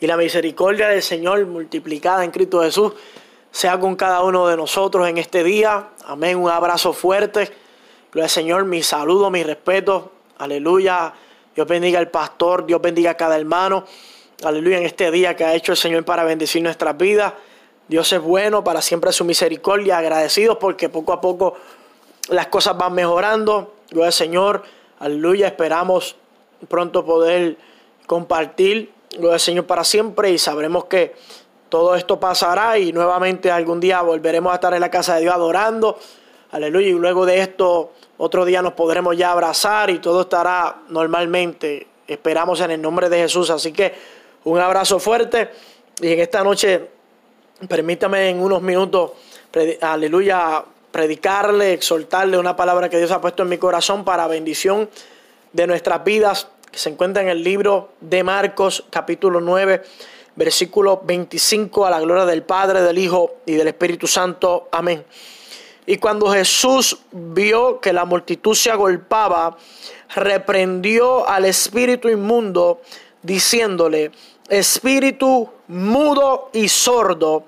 y la misericordia del Señor multiplicada en Cristo Jesús sea con cada uno de nosotros en este día. Amén. Un abrazo fuerte. Gloria al Señor, mi saludo, mi respeto. Aleluya. Dios bendiga al pastor, Dios bendiga a cada hermano. Aleluya en este día que ha hecho el Señor para bendecir nuestras vidas. Dios es bueno, para siempre su misericordia. Agradecidos porque poco a poco las cosas van mejorando. Gloria al Señor. Aleluya. Esperamos pronto poder compartir Gloria Señor para siempre y sabremos que todo esto pasará y nuevamente algún día volveremos a estar en la casa de Dios adorando. Aleluya. Y luego de esto, otro día nos podremos ya abrazar y todo estará normalmente. Esperamos en el nombre de Jesús. Así que un abrazo fuerte. Y en esta noche, permítame en unos minutos, aleluya, predicarle, exhortarle una palabra que Dios ha puesto en mi corazón para bendición de nuestras vidas se encuentra en el libro de Marcos capítulo 9, versículo 25, a la gloria del Padre, del Hijo y del Espíritu Santo. Amén. Y cuando Jesús vio que la multitud se agolpaba, reprendió al espíritu inmundo, diciéndole, espíritu mudo y sordo,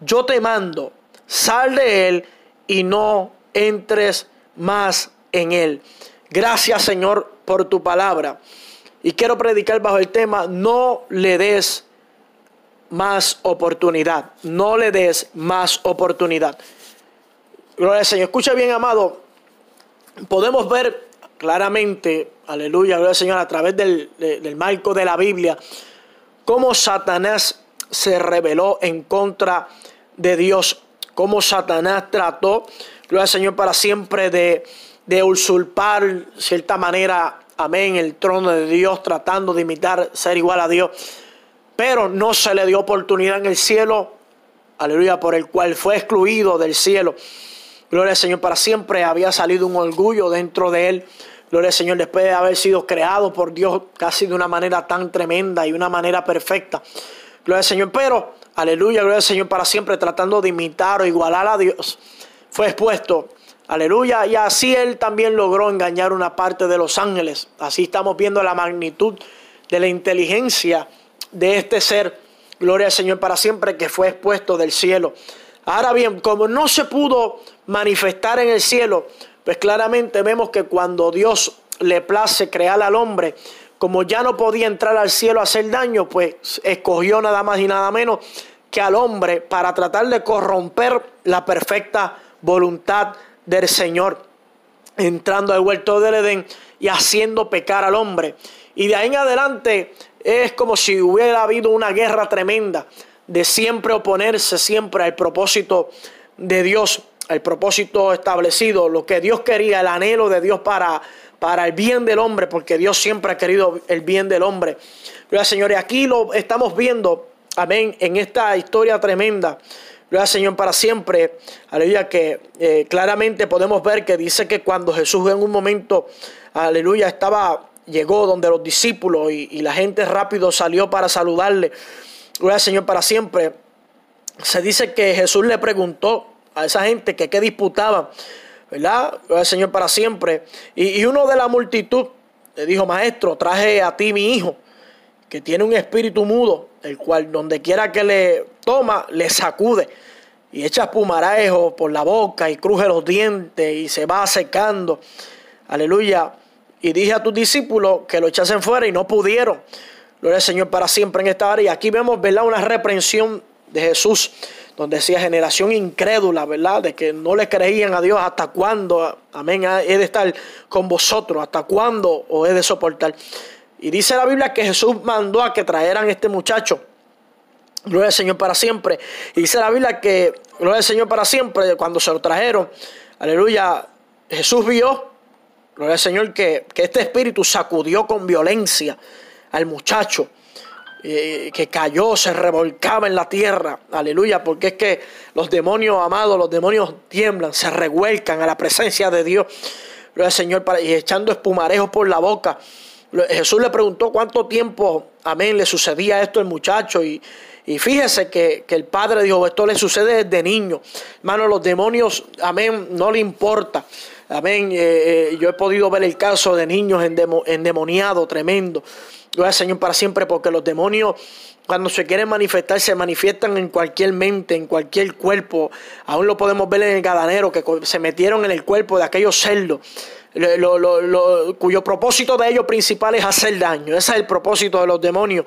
yo te mando, sal de él y no entres más en él. Gracias Señor por tu palabra. Y quiero predicar bajo el tema, no le des más oportunidad. No le des más oportunidad. Gloria al Señor. Escucha bien, amado. Podemos ver claramente, aleluya, gloria al Señor, a través del, del marco de la Biblia, cómo Satanás se rebeló en contra de Dios. Cómo Satanás trató, gloria al Señor, para siempre de, de usurpar, cierta manera, amén, el trono de Dios, tratando de imitar ser igual a Dios. Pero no se le dio oportunidad en el cielo, aleluya, por el cual fue excluido del cielo. Gloria al Señor, para siempre había salido un orgullo dentro de él. Gloria al Señor, después de haber sido creado por Dios casi de una manera tan tremenda y una manera perfecta. Gloria al Señor, pero, aleluya, gloria al Señor, para siempre tratando de imitar o igualar a Dios, fue expuesto Aleluya. Y así él también logró engañar una parte de los ángeles. Así estamos viendo la magnitud de la inteligencia de este ser. Gloria al Señor para siempre que fue expuesto del cielo. Ahora bien, como no se pudo manifestar en el cielo, pues claramente vemos que cuando Dios le place crear al hombre, como ya no podía entrar al cielo a hacer daño, pues escogió nada más y nada menos que al hombre para tratar de corromper la perfecta voluntad del Señor, entrando al huerto del Edén y haciendo pecar al hombre. Y de ahí en adelante es como si hubiera habido una guerra tremenda de siempre oponerse siempre al propósito de Dios, al propósito establecido, lo que Dios quería, el anhelo de Dios para, para el bien del hombre, porque Dios siempre ha querido el bien del hombre. Pero señores, aquí lo estamos viendo, amén, en esta historia tremenda Gloria al Señor para siempre. Aleluya, que eh, claramente podemos ver que dice que cuando Jesús en un momento, aleluya, estaba, llegó donde los discípulos y, la gente rápido salió para saludarle. Gloria al Señor para siempre. Se dice que Jesús le preguntó a esa gente que qué disputaban, ¿verdad? Gloria al Señor para siempre. Y, y uno de la multitud le dijo, maestro, traje a ti mi hijo, que tiene un espíritu mudo, el cual donde quiera que le toma, le sacude y echa pumarajo por la boca y cruje los dientes y se va secando. Aleluya. Y dije a tus discípulos que lo echasen fuera y no pudieron. Gloria al Señor para siempre en esta área. Y aquí vemos, ¿verdad? Una reprensión de Jesús, donde decía generación incrédula, ¿verdad? De que no le creían a Dios hasta cuándo, amén, he de estar con vosotros, hasta cuándo os he de soportar. Y dice la Biblia que Jesús mandó a que trajeran este muchacho Gloria al Señor para siempre. Y dice la Biblia que, gloria al Señor para siempre, cuando se lo trajeron, aleluya, Jesús vio, gloria al Señor, que, que este espíritu sacudió con violencia al muchacho. eh, que cayó, se revolcaba en la tierra. Aleluya, porque es que los demonios amados, los demonios tiemblan, se revuelcan a la presencia de Dios. Gloria al Señor, y echando espumarejos por la boca. Jesús le preguntó cuánto tiempo, amén, le sucedía esto al muchacho. Y, y fíjese que, el padre dijo, esto le sucede desde niño. Hermano, los demonios, amén, no le importa. Amén. Eh, eh, yo he podido ver el caso de niños endemoniados, tremendo. Gloria Señor para siempre, porque los demonios, cuando se quieren manifestar, se manifiestan en cualquier mente, en cualquier cuerpo. Aún lo podemos ver en el gadanero, que se metieron en el cuerpo de aquellos cerdos. Cuyo propósito de ellos principal es hacer daño. Ese es el propósito de los demonios.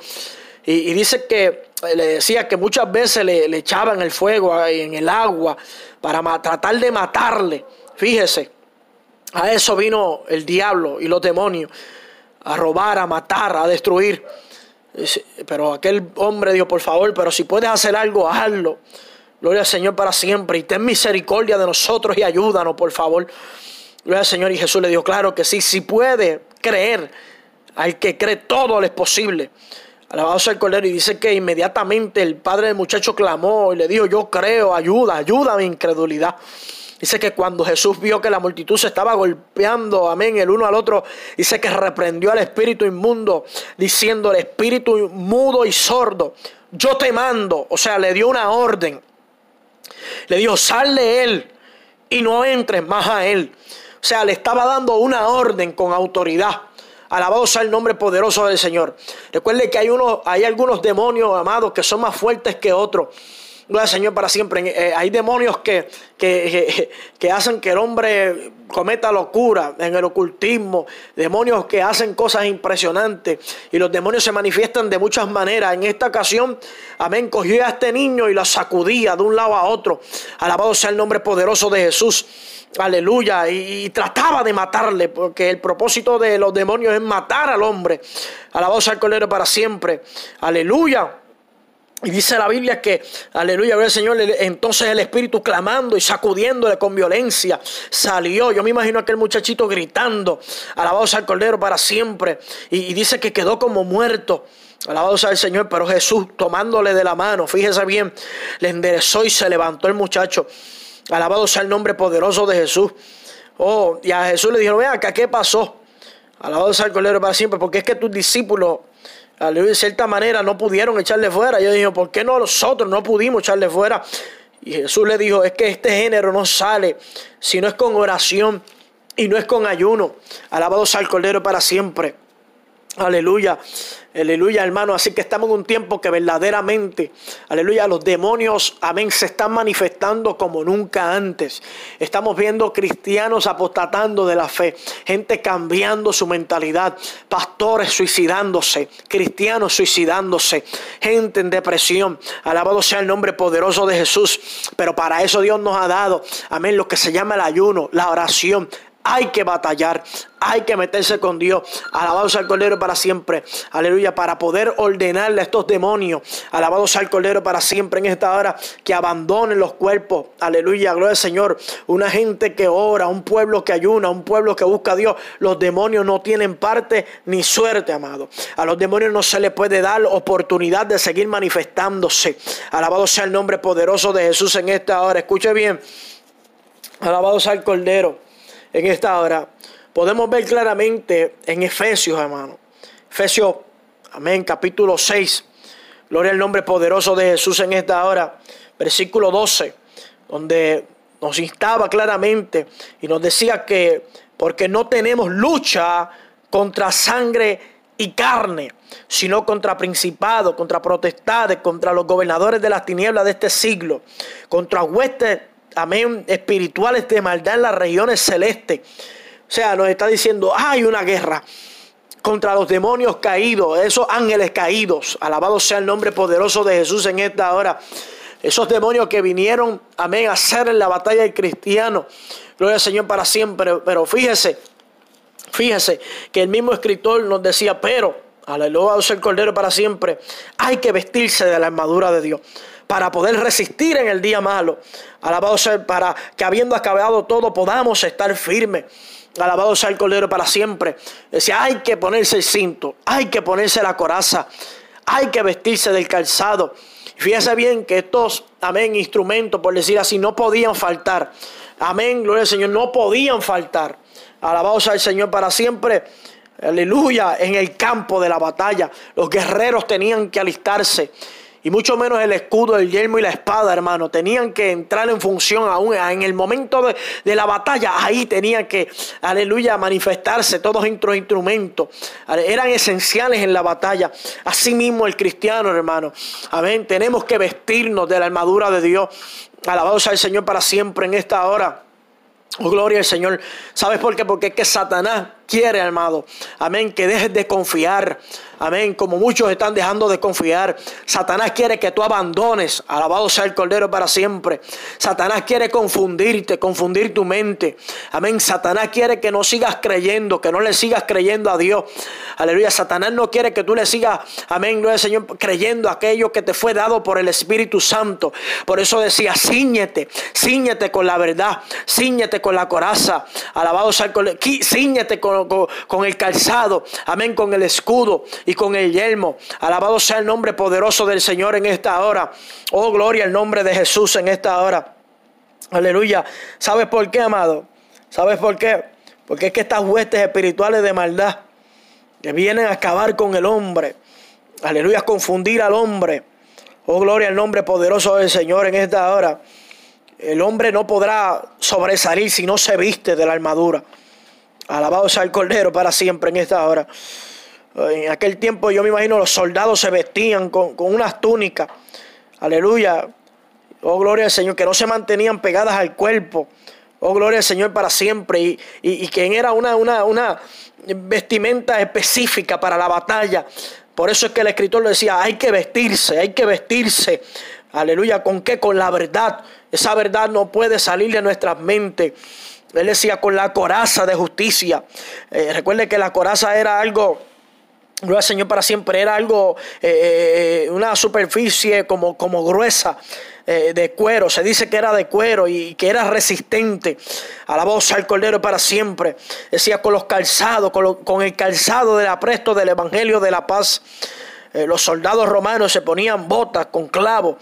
Y, dice que le decía que muchas veces le, echaban el fuego en el agua para tratar de matarle. Fíjese, a eso vino el diablo y los demonios a robar, a matar, a destruir. Pero aquel hombre dijo, por favor, pero si puedes hacer algo, hazlo. Gloria al Señor para siempre. Y ten misericordia de nosotros y ayúdanos, por favor. Gloria al Señor. Y Jesús le dijo, claro que sí, si puede creer, al que cree todo le es posible. Alabado sea el Cordero. Y dice que inmediatamente el padre del muchacho clamó y le dijo, yo creo, ayuda, ayuda a mi incredulidad. Dice que cuando Jesús vio que la multitud se estaba golpeando, amén, el uno al otro, dice que reprendió al espíritu inmundo, diciendo el espíritu mudo y sordo, yo te mando, o sea, le dio una orden. Le dijo, sal de él y no entres más a él. O sea, le estaba dando una orden con autoridad. Alabado sea el nombre poderoso del Señor. Recuerde que hay, hay algunos demonios, amados, que son más fuertes que otros. Gloria Señor para siempre. Eh, hay demonios que, que, que, hacen que el hombre cometa locura en el ocultismo. Demonios que hacen cosas impresionantes. Y los demonios se manifiestan de muchas maneras. En esta ocasión, amén, cogió a este niño y lo sacudía de un lado a otro. Alabado sea el nombre poderoso de Jesús. Aleluya. Y, y, trataba de matarle, porque el propósito de los demonios es matar al hombre. Alabado sea el Cordero para siempre. Aleluya. Y dice la Biblia que, aleluya, el Señor, entonces el Espíritu clamando y sacudiéndole con violencia salió. Yo me imagino a aquel muchachito gritando, alabado sea el Cordero para siempre. Y, dice que quedó como muerto. Alabado sea el Señor, pero Jesús tomándole de la mano, fíjese bien, le enderezó y se levantó el muchacho. Alabado sea el nombre poderoso de Jesús. Oh, y a Jesús le dijeron, vea acá, ¿qué pasó? Alabado sea el Cordero para siempre, porque es que tus discípulos de cierta manera no pudieron echarle fuera. Yo dije, ¿por qué no nosotros no pudimos echarle fuera? Y Jesús le dijo, es que este género no sale si no es con oración y no es con ayuno. Alabado sea el Cordero para siempre. Aleluya. Aleluya, hermano. Así que estamos en un tiempo que verdaderamente, aleluya, los demonios, amén, se están manifestando como nunca antes. Estamos viendo cristianos apostatando de la fe, gente cambiando su mentalidad, pastores suicidándose, cristianos suicidándose, gente en depresión. Alabado sea el nombre poderoso de Jesús. Pero para eso Dios nos ha dado, amén, lo que se llama el ayuno, la oración, hay que batallar, hay que meterse con Dios. Alabado sea el Cordero para siempre. Aleluya, para poder ordenarle a estos demonios. Alabado sea el Cordero para siempre en esta hora. Que abandonen los cuerpos. Aleluya, gloria al Señor. Una gente que ora, un pueblo que ayuna, un pueblo que busca a Dios. Los demonios no tienen parte ni suerte, amado. A los demonios no se les puede dar oportunidad de seguir manifestándose. Alabado sea el nombre poderoso de Jesús en esta hora. Escuche bien. Alabado sea el Cordero en esta hora, podemos ver claramente en Efesios, hermano. Efesios, amén, capítulo 6. Gloria al nombre poderoso de Jesús en esta hora. Versículo 12, donde nos instaba claramente y nos decía que porque no tenemos lucha contra sangre y carne, sino contra principados, contra protestades, contra los gobernadores de las tinieblas de este siglo, contra huestes amén, espirituales de maldad en las regiones celestes. O sea, nos está diciendo, hay una guerra contra los demonios caídos, esos ángeles caídos. Alabado sea el nombre poderoso de Jesús en esta hora. Esos demonios que vinieron, amén, a hacer en la batalla del cristiano. Gloria al Señor para siempre. Pero fíjese, fíjese que el mismo escritor nos decía, pero, aleluya, el Cordero para siempre, hay que vestirse de la armadura de Dios para poder resistir en el día malo. Alabado sea para que habiendo acabado todo podamos estar firmes. Alabado sea el Cordero para siempre. Decía, hay que ponerse el cinto, hay que ponerse la coraza, Hay que vestirse del calzado. Fíjese bien que estos, amén, instrumentos, por decir así, no podían faltar. Amén, gloria al Señor, no podían faltar. Alabados al Señor para siempre. Aleluya, en el campo de la batalla. Los guerreros tenían que alistarse y mucho menos el escudo, el yelmo y la espada, hermano. Tenían que entrar en función aún en el momento de, la batalla. Ahí tenían que, aleluya, manifestarse todos estos instrumentos. Eran esenciales en la batalla. Asimismo el cristiano, hermano. Amén. Tenemos que vestirnos de la armadura de Dios. Alabados al Señor para siempre en esta hora. Oh, gloria al Señor. ¿Sabes por qué? Porque es que Satanás quiere, amado. Amén. Que dejes de confiar. Amén. Como muchos están dejando de confiar. Satanás quiere que tú abandones. Alabado sea el Cordero para siempre. Satanás quiere confundirte, confundir tu mente. Amén. Satanás quiere que no sigas creyendo, que no le sigas creyendo a Dios. Aleluya. Satanás no quiere que tú le sigas, amén, gloria Señor, creyendo aquello que te fue dado por el Espíritu Santo. Por eso decía, ciñete, ciñete con la verdad, ciñete con la coraza. Alabado sea el Cordero. Ciñete con, con el calzado. Amén. Con el escudo y con el yelmo. Alabado sea el nombre poderoso del Señor en esta hora. Oh, gloria al nombre de Jesús en esta hora. Aleluya. ¿Sabes por qué, amado? ¿Sabes por qué? Porque es que estas huestes espirituales de maldad que vienen a acabar con el hombre. Aleluya, confundir al hombre. Oh, gloria al nombre poderoso del Señor en esta hora. El hombre no podrá sobresalir si no se viste de la armadura. Alabado sea el Cordero para siempre en esta hora. En aquel tiempo yo me imagino los soldados se vestían con, unas túnicas. Aleluya. Oh, gloria al Señor, que no se mantenían pegadas al cuerpo. Oh, gloria al Señor para siempre. Y, y, que era una, una, una vestimenta específica para la batalla. Por eso es que el escritor le decía, hay que vestirse, hay que vestirse. Aleluya, ¿con qué? Con la verdad. Esa verdad no puede salir de nuestras mentes. Él decía, con la coraza de justicia. Eh, recuerde que la coraza era algo Gloria al Señor para siempre. Era algo, eh, eh, una superficie como, como gruesa de cuero. Se dice que era de cuero y que era resistente a la voz al Cordero para siempre. Decía con los calzados, con, con el calzado del apresto del Evangelio de la paz. los soldados romanos se ponían botas con clavos.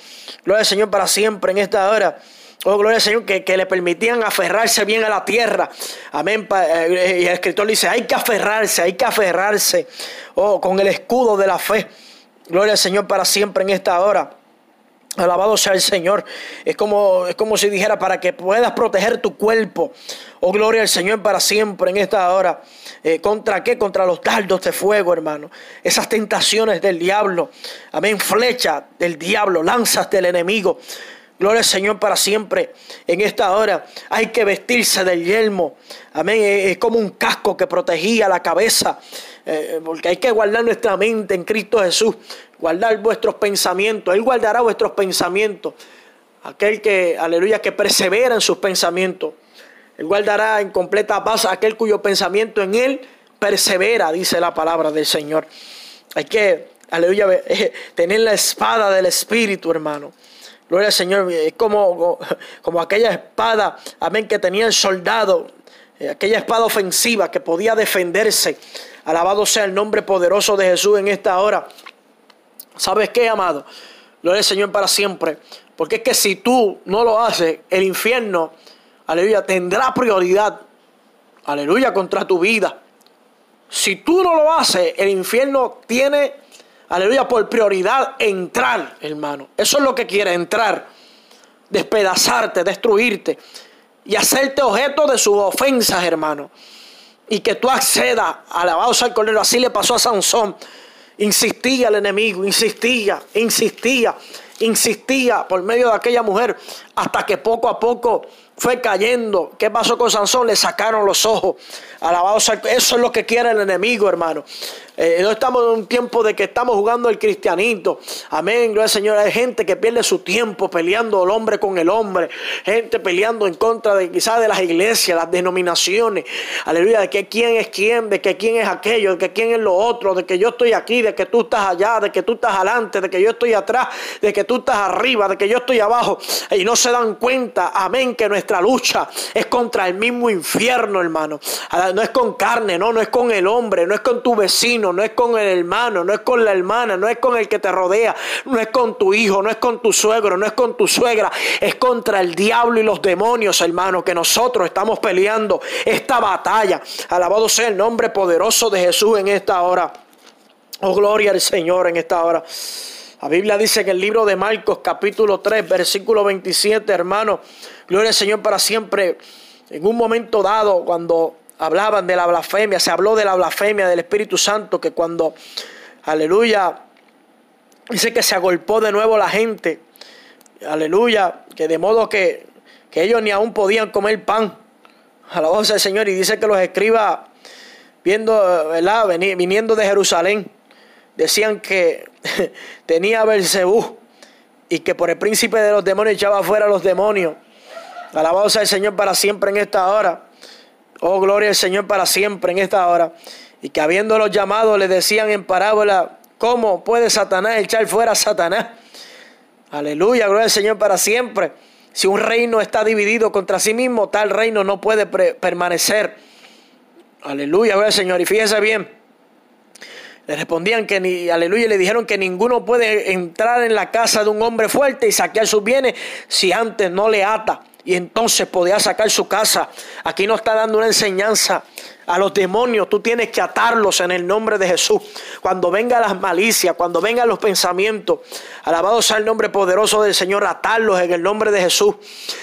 Gloria al Señor para siempre en esta hora. Oh, gloria al Señor, que, le permitían aferrarse bien a la tierra. Amén. Eh, y el escritor dice, hay que aferrarse, hay que aferrarse. Oh, con el escudo de la fe. Gloria al Señor para siempre en esta hora. Alabado sea el Señor. Es como, es como si dijera, para que puedas proteger tu cuerpo. Oh, gloria al Señor para siempre en esta hora. Eh, ¿Contra qué? Contra los dardos de fuego, hermano. Esas tentaciones del diablo. Amén. Flecha del diablo, lanzas del enemigo. Gloria al Señor para siempre. En esta hora hay que vestirse del yelmo. Amén. Es como un casco que protegía la cabeza. Eh, porque hay que guardar nuestra mente en Cristo Jesús. Guardar vuestros pensamientos. Él guardará vuestros pensamientos. Aquel que, aleluya, que persevera en sus pensamientos. Él guardará en completa paz aquel cuyo pensamiento en Él persevera, dice la palabra del Señor. Hay que, aleluya, tener la espada del Espíritu, hermano. Gloria al Señor. Es como, como aquella espada, amén, que tenía el soldado. Eh, aquella espada ofensiva que podía defenderse. Alabado sea el nombre poderoso de Jesús en esta hora. ¿Sabes qué, amado? Gloria al Señor para siempre. Porque es que si tú no lo haces, el infierno, aleluya, tendrá prioridad. Aleluya, contra tu vida. Si tú no lo haces, el infierno tiene aleluya, por prioridad entrar, hermano. Eso es lo que quiere, entrar, despedazarte, destruirte y hacerte objeto de sus ofensas, hermano. Y que tú accedas, alabado al Cordero. Así le pasó a Sansón. Insistía el enemigo, insistía, insistía, insistía por medio de aquella mujer hasta que poco a poco fue cayendo. ¿Qué pasó con Sansón? Le sacaron los ojos. Alabado eso es lo que quiere el enemigo, hermano. Eh, no estamos en un tiempo de que estamos jugando el cristianito. Amén, gloria al Señor. Hay gente que pierde su tiempo peleando el hombre con el hombre. Gente peleando en contra de quizás de las iglesias, las denominaciones. Aleluya, de que quién es quién, de que quién es aquello, de que quién es lo otro, de que yo estoy aquí, de que tú estás allá, de que tú estás adelante, de que yo estoy atrás, de que tú estás arriba, de que yo estoy abajo. Y no se dan cuenta, amén, que nuestra lucha es contra el mismo infierno, hermano. No es con carne, no, no es con el hombre, no es con tu vecino vecino, no es con el hermano, no es con la hermana, no es con el que te rodea, no es con tu hijo, no es con tu suegro, no es con tu suegra, es contra el diablo y los demonios, hermano, que nosotros estamos peleando esta batalla. Alabado sea el nombre poderoso de Jesús en esta hora. Oh, gloria al Señor en esta hora. La Biblia dice en el libro de Marcos capítulo 3, versículo 27, hermano, gloria al Señor para siempre. En un momento dado, cuando hablaban de la blasfemia, se habló de la blasfemia del Espíritu Santo, que cuando, aleluya, dice que se agolpó de nuevo la gente, aleluya, que de modo que, que ellos ni aún podían comer pan. A la voz del Señor, y dice que los escriba viendo, ¿verdad? viniendo de Jerusalén, decían que tenía Belcebú y que por el príncipe de los demonios echaba fuera a los demonios. Alabado sea el Señor para siempre en esta hora. Oh, gloria al Señor para siempre en esta hora. Y que habiéndolos llamado le decían en parábola, ¿cómo puede Satanás echar fuera a Satanás? Aleluya, gloria al Señor para siempre. Si un reino está dividido contra sí mismo, tal reino no puede permanecer. Aleluya, gloria al Señor. Y fíjese bien. Le respondían que ni, aleluya, le dijeron que ninguno puede entrar en la casa de un hombre fuerte y saquear sus bienes si antes no le ata. Y entonces podía sacar su casa. Aquí no está dando una enseñanza a los demonios, tú tienes que atarlos en el nombre de Jesús. Cuando vengan las malicias, cuando vengan los pensamientos, alabado sea el nombre poderoso del Señor, atarlos en el nombre de Jesús.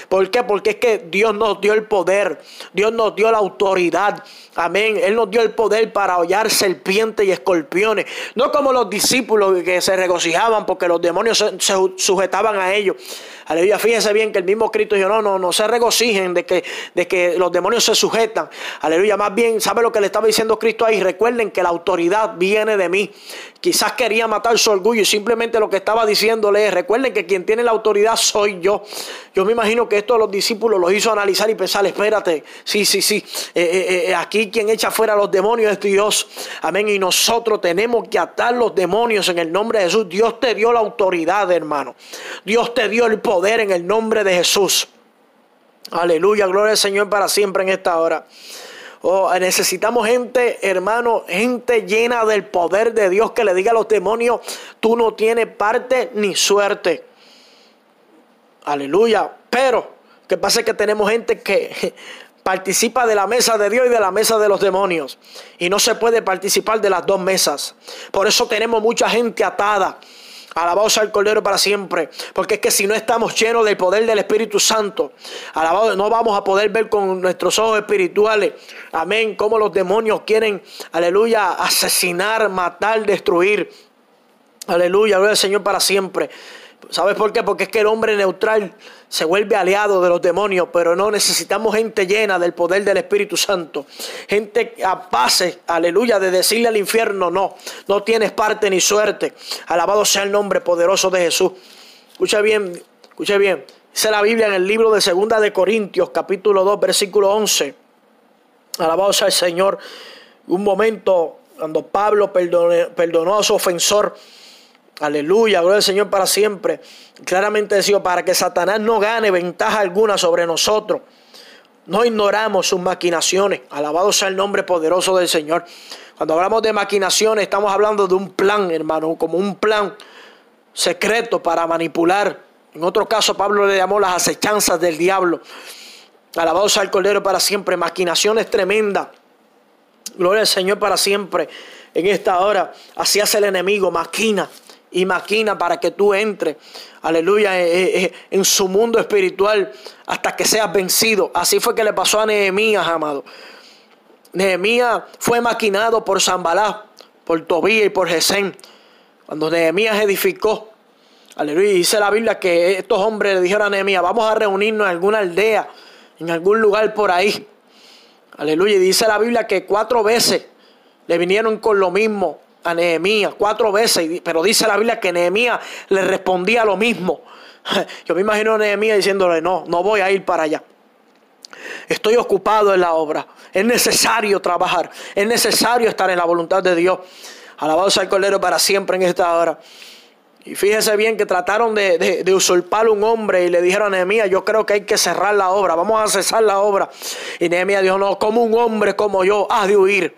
¿Por qué? Porque es que Dios nos dio el poder, Dios nos dio la autoridad. Amén. Él nos dio el poder para hollar serpientes y escorpiones. No como los discípulos que se regocijaban porque los demonios se, sujetaban a ellos. Aleluya. Fíjense bien que el mismo Cristo dijo, no, no, no se regocijen de que, de que los demonios se sujetan. Aleluya. Más bien ¿sabe lo que le estaba diciendo Cristo ahí? Recuerden que la autoridad viene de mí. Quizás quería matar su orgullo y simplemente lo que estaba diciéndole es, recuerden que quien tiene la autoridad soy yo. Yo me imagino que esto a los discípulos los hizo analizar y pensar, espérate, sí, sí, sí, eh, eh, eh, aquí quien echa fuera los demonios es Dios. Amén. Y nosotros tenemos que atar los demonios en el nombre de Jesús. Dios te dio la autoridad, hermano. Dios te dio el poder en el nombre de Jesús. Aleluya, gloria al Señor para siempre en esta hora. Oh, necesitamos gente, hermano, gente llena del poder de Dios que le diga a los demonios, tú no tienes parte ni suerte. Aleluya. Pero, ¿qué pasa? Es que tenemos gente que participa de la mesa de Dios y de la mesa de los demonios. Y no se puede participar de las dos mesas. Por eso tenemos mucha gente atada Alabado sea el Cordero para siempre. Porque es que si no estamos llenos del poder del Espíritu Santo, alabado, no vamos a poder ver con nuestros ojos espirituales. Amén. Cómo los demonios quieren, aleluya, asesinar, matar, destruir. Aleluya, gloria al Señor para siempre. ¿Sabes por qué? Porque es que el hombre neutral se vuelve aliado de los demonios, pero no necesitamos gente llena del poder del Espíritu Santo. Gente capaz, aleluya, de decirle al infierno, no, no tienes parte ni suerte. Alabado sea el nombre poderoso de Jesús. Escucha bien, escucha bien. Dice la Biblia en el libro de Segunda de Corintios, capítulo 2, versículo 11. Alabado sea el Señor. Un momento cuando Pablo perdonó a su ofensor Aleluya, gloria al Señor para siempre. Claramente decía, para que Satanás no gane ventaja alguna sobre nosotros. No ignoramos sus maquinaciones. Alabado sea el nombre poderoso del Señor. Cuando hablamos de maquinaciones, estamos hablando de un plan, hermano, como un plan secreto para manipular. En otro caso, Pablo le llamó las acechanzas del diablo. Alabado sea el Cordero para siempre. Maquinaciones tremendas. Gloria al Señor para siempre. En esta hora, así hace el enemigo, maquina y maquina para que tú entres, aleluya, eh, eh, eh, en su mundo espiritual hasta que seas vencido. Así fue que le pasó a Nehemías, amado. Nehemías fue maquinado por Zambalá, por Tobía y por Gesén. Cuando Nehemías edificó, aleluya, dice la Biblia que estos hombres le dijeron a Nehemías, vamos a reunirnos en alguna aldea, en algún lugar por ahí. Aleluya, y dice la Biblia que cuatro veces le vinieron con lo mismo a Nehemías cuatro veces, pero dice la Biblia que Nehemías le respondía lo mismo. Yo me imagino a Nehemías diciéndole, no, no voy a ir para allá. Estoy ocupado en la obra. Es necesario trabajar. Es necesario estar en la voluntad de Dios. Alabado sea el Cordero para siempre en esta hora. Y fíjese bien que trataron de, de, usurpar un hombre y le dijeron a Nehemías, yo creo que hay que cerrar la obra, vamos a cesar la obra. Y Nehemías dijo, no, como un hombre como yo, has de huir.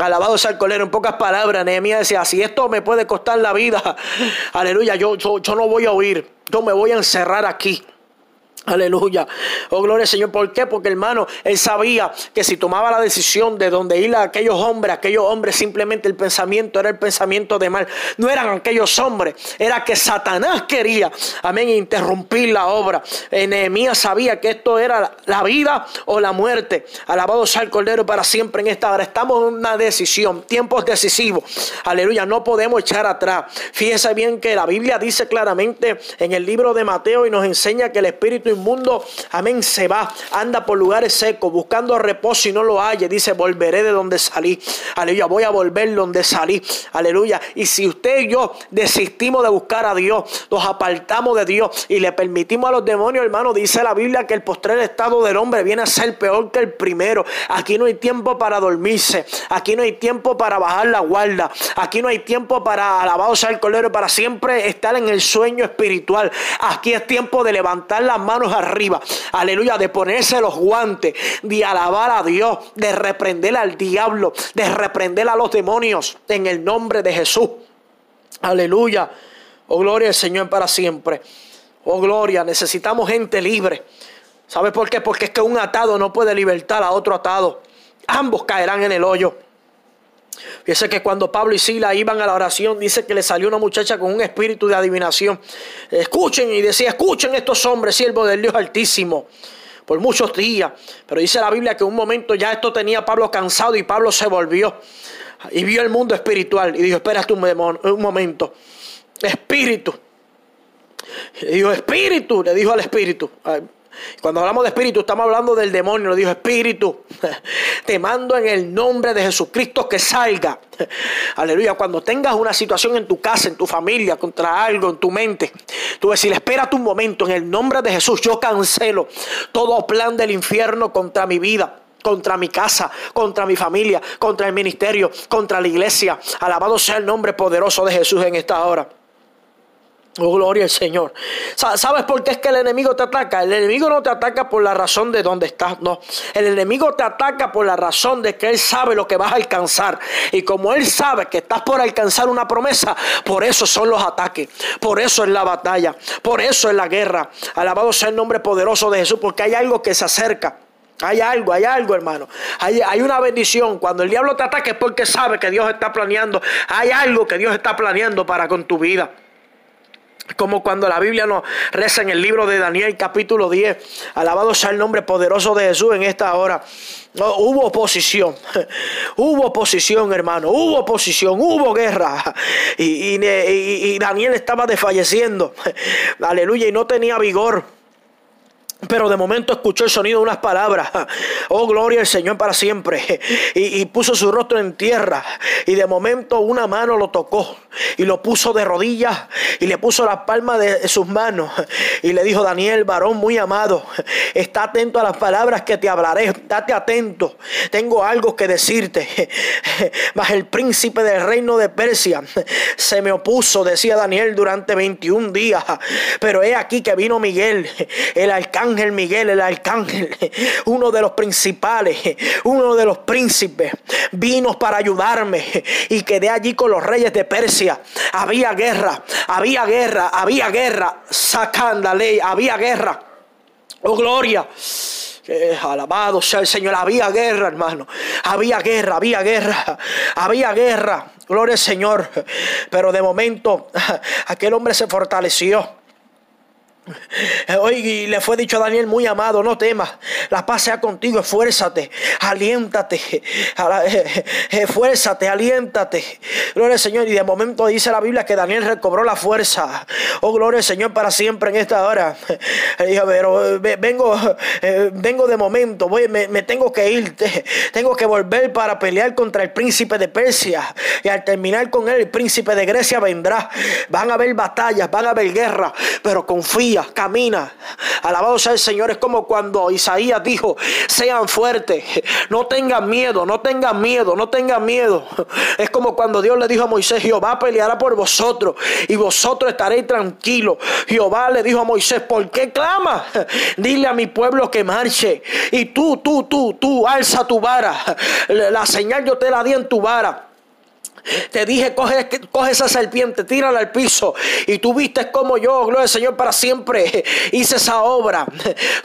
Alabado sea el colero, en pocas palabras, Nehemías decía, si esto me puede costar la vida, aleluya, yo, yo, yo no voy a huir, yo me voy a encerrar aquí. Aleluya. Oh, gloria al Señor. ¿Por qué? Porque hermano, él sabía que si tomaba la decisión de donde ir a aquellos hombres, aquellos hombres simplemente el pensamiento era el pensamiento de mal. No eran aquellos hombres, era que Satanás quería, amén, interrumpir la obra. Nehemías sabía que esto era la vida o la muerte. Alabado sea el Cordero para siempre en esta hora. Estamos en una decisión, tiempos decisivos. Aleluya, no podemos echar atrás. Fíjese bien que la Biblia dice claramente en el libro de Mateo y nos enseña que el Espíritu inmundo, amén, se va, anda por lugares secos, buscando reposo y no lo halle. Dice, volveré de donde salí. Aleluya, voy a volver donde salí. Aleluya. Y si usted y yo desistimos de buscar a Dios, nos apartamos de Dios y le permitimos a los demonios, hermano, dice la Biblia que el postrer estado del hombre viene a ser peor que el primero. Aquí no hay tiempo para dormirse. Aquí no hay tiempo para bajar la guarda. Aquí no hay tiempo para alabar sea el colero, para siempre estar en el sueño espiritual. Aquí es tiempo de levantar las manos arriba. Aleluya, de ponerse los guantes, de alabar a Dios, de reprender al diablo, de reprender a los demonios en el nombre de Jesús. Aleluya. Oh, gloria al Señor para siempre. Oh, gloria. Necesitamos gente libre. ¿Sabe por qué? Porque es que un atado no puede libertar a otro atado. Ambos caerán en el hoyo. Fíjese que cuando Pablo y Sila iban a la oración, dice que le salió una muchacha con un espíritu de adivinación. Escuchen y decía, escuchen estos hombres, siervos del Dios Altísimo, por muchos días. Pero dice la Biblia que un momento ya esto tenía a Pablo cansado y Pablo se volvió y vio el mundo espiritual y dijo, espérate un, un momento, espíritu. Le dijo, espíritu, le dijo al espíritu. Cuando hablamos de espíritu, estamos hablando del demonio. Le dijo, espíritu, te mando en el nombre de Jesucristo que salga. Aleluya. Cuando tengas una situación en tu casa, en tu familia, contra algo, en tu mente, tú decir, espérate un momento, en el nombre de Jesús, yo cancelo todo plan del infierno contra mi vida contra mi casa, contra mi familia, contra el ministerio, contra la iglesia. Alabado sea el nombre poderoso de Jesús en esta hora. Oh, gloria al Señor. ¿Sabes por qué es que el enemigo te ataca? El enemigo no te ataca por la razón de dónde estás, no. El enemigo te ataca por la razón de que él sabe lo que vas a alcanzar. Y como él sabe que estás por alcanzar una promesa, por eso son los ataques. Por eso es la batalla. Por eso es la guerra. Alabado sea el nombre poderoso de Jesús, porque hay algo que se acerca. Hay algo, hay algo, hermano. Hay, hay, una bendición. Cuando el diablo te ataca es porque sabe que Dios está planeando. Hay algo que Dios está planeando para con tu vida. Como cuando la Biblia nos reza en el libro de Daniel capítulo 10. Alabado sea el nombre poderoso de Jesús en esta hora. No, hubo oposición, hubo oposición hermano, hubo oposición, hubo guerra. Y, y, y Daniel estaba desfalleciendo. Aleluya, y no tenía vigor. Pero de momento escuchó el sonido de unas palabras. Oh, gloria al Señor para siempre. Y, puso su rostro en tierra. Y de momento una mano lo tocó. Y lo puso de rodillas. Y le puso la palma de sus manos. Y le dijo, Daniel, varón muy amado. Está atento a las palabras que te hablaré. Date atento. Tengo algo que decirte. Mas el príncipe del reino de Persia se me opuso, decía Daniel, durante 21 días. Pero he aquí que vino Miguel, el alcance ángel Miguel, el arcángel, uno de los principales, uno de los príncipes, vino para ayudarme y quedé allí con los reyes de Persia. Había guerra, había guerra, había guerra, sacando ley, había guerra. Oh, gloria. alabado sea el Señor. Había guerra, hermano. Había guerra, había guerra, había guerra. Gloria al Señor. Pero de momento aquel hombre se fortaleció. Hoy le fue dicho a Daniel, muy amado, no temas, la paz sea contigo, esfuérzate, aliéntate, esfuérzate, aliéntate. Gloria al Señor. Y de momento dice la Biblia que Daniel recobró la fuerza. Oh, gloria al Señor para siempre en esta hora. Dijo, pero vengo, eh, vengo de momento, voy, me, tengo que ir, tengo que volver para pelear contra el príncipe de Persia. Y al terminar con él, el príncipe de Grecia vendrá. Van a haber batallas, van a haber guerra, pero confía camina. Alabado sea el Señor. Es como cuando Isaías dijo, sean fuertes, no tengan miedo, no tengan miedo, no tengan miedo. Es como cuando Dios le dijo a Moisés, Jehová peleará por vosotros y vosotros estaréis tranquilos. Jehová le dijo a Moisés, ¿por qué clama? Dile a mi pueblo que marche. Y tú, tú, tú, tú, alza tu vara. La señal yo te la di en tu vara. Te dije, coge, coge esa serpiente, tírala al piso. Y tú viste como yo, gloria al Señor, para siempre hice esa obra.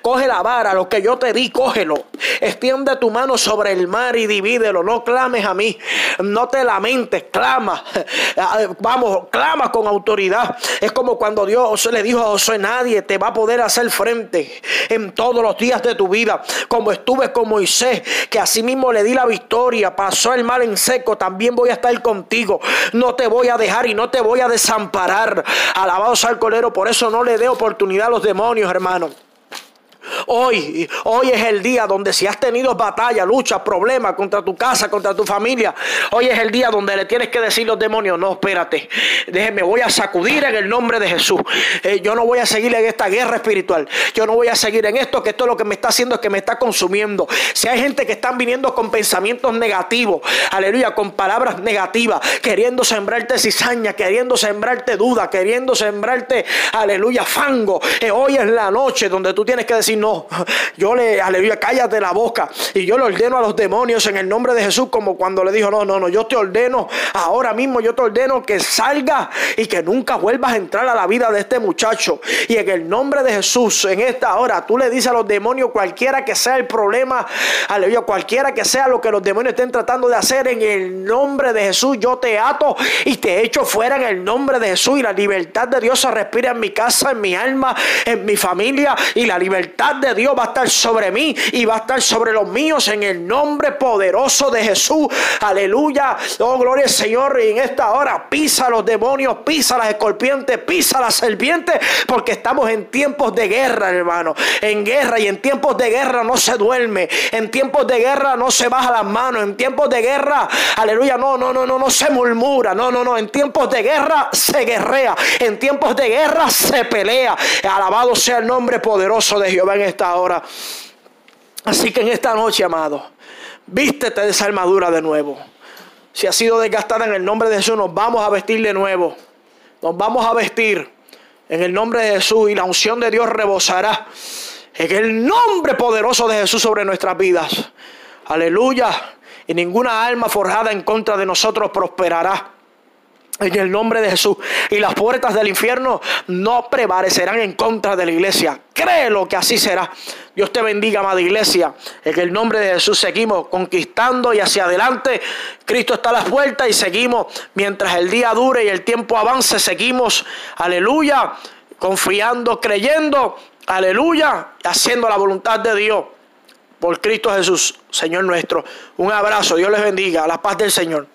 Coge la vara, lo que yo te di, cógelo. Extiende tu mano sobre el mar y divídelo. No clames a mí. No te lamentes, clama. Vamos, clama con autoridad. Es como cuando Dios le dijo a Josué, nadie te va a poder hacer frente en todos los días de tu vida. Como estuve con Moisés, que así mismo le di la victoria, pasó el mal en seco, también voy a estar contigo. No te voy a dejar y no te voy a desamparar. Alabado sea el colero. Por eso no le dé oportunidad a los demonios, hermano. Hoy, hoy es el día donde si has tenido batalla, lucha, problemas contra tu casa, contra tu familia, hoy es el día donde le tienes que decir los demonios, no, espérate, déjeme, voy a sacudir en el nombre de Jesús. Eh, yo no voy a seguir en esta guerra espiritual. Yo no voy a seguir en esto, que esto lo que me está haciendo es que me está consumiendo. Si hay gente que están viniendo con pensamientos negativos, aleluya, con palabras negativas, queriendo sembrarte cizaña, queriendo sembrarte duda, queriendo sembrarte, aleluya, fango. Eh, hoy es la noche donde tú tienes que decir, no. Yo le, aleluya, cállate la boca. Y yo le ordeno a los demonios en el nombre de Jesús, como cuando le dijo, no, no, no, yo te ordeno, ahora mismo yo te ordeno que salga y que nunca vuelvas a entrar a la vida de este muchacho. Y en el nombre de Jesús, en esta hora, tú le dices a los demonios, cualquiera que sea el problema, aleluya, cualquiera que sea lo que los demonios estén tratando de hacer, en el nombre de Jesús, yo te ato y te echo fuera en el nombre de Jesús. Y la libertad de Dios se respira en mi casa, en mi alma, en mi familia. Y la libertad de Dios va a estar sobre mí y va a estar sobre los míos en el nombre poderoso de Jesús. Aleluya. Oh, gloria al Señor. Y en esta hora pisa los demonios, pisa las escorpientes, pisa las serpientes, porque estamos en tiempos de guerra, hermano. En guerra y en tiempos de guerra no se duerme. En tiempos de guerra no se baja las manos. En tiempos de guerra, aleluya, no, no, no, no, no se murmura. No, no, no. En tiempos de guerra se guerrea. En tiempos de guerra se pelea. Alabado sea el nombre poderoso de Jehová en esta hora. Así que en esta noche, amado, vístete de esa armadura de nuevo. Si ha sido desgastada en el nombre de Jesús, nos vamos a vestir de nuevo. Nos vamos a vestir en el nombre de Jesús y la unción de Dios rebosará en el nombre poderoso de Jesús sobre nuestras vidas. Aleluya. Y ninguna alma forjada en contra de nosotros prosperará. En el nombre de Jesús. Y las puertas del infierno no prevalecerán en contra de la iglesia. Créelo que así será. Dios te bendiga, amada iglesia. En el nombre de Jesús seguimos conquistando y hacia adelante. Cristo está a las puertas y seguimos mientras el día dure y el tiempo avance. Seguimos, aleluya, confiando, creyendo, aleluya, haciendo la voluntad de Dios. Por Cristo Jesús, Señor nuestro. Un abrazo. Dios les bendiga. La paz del Señor.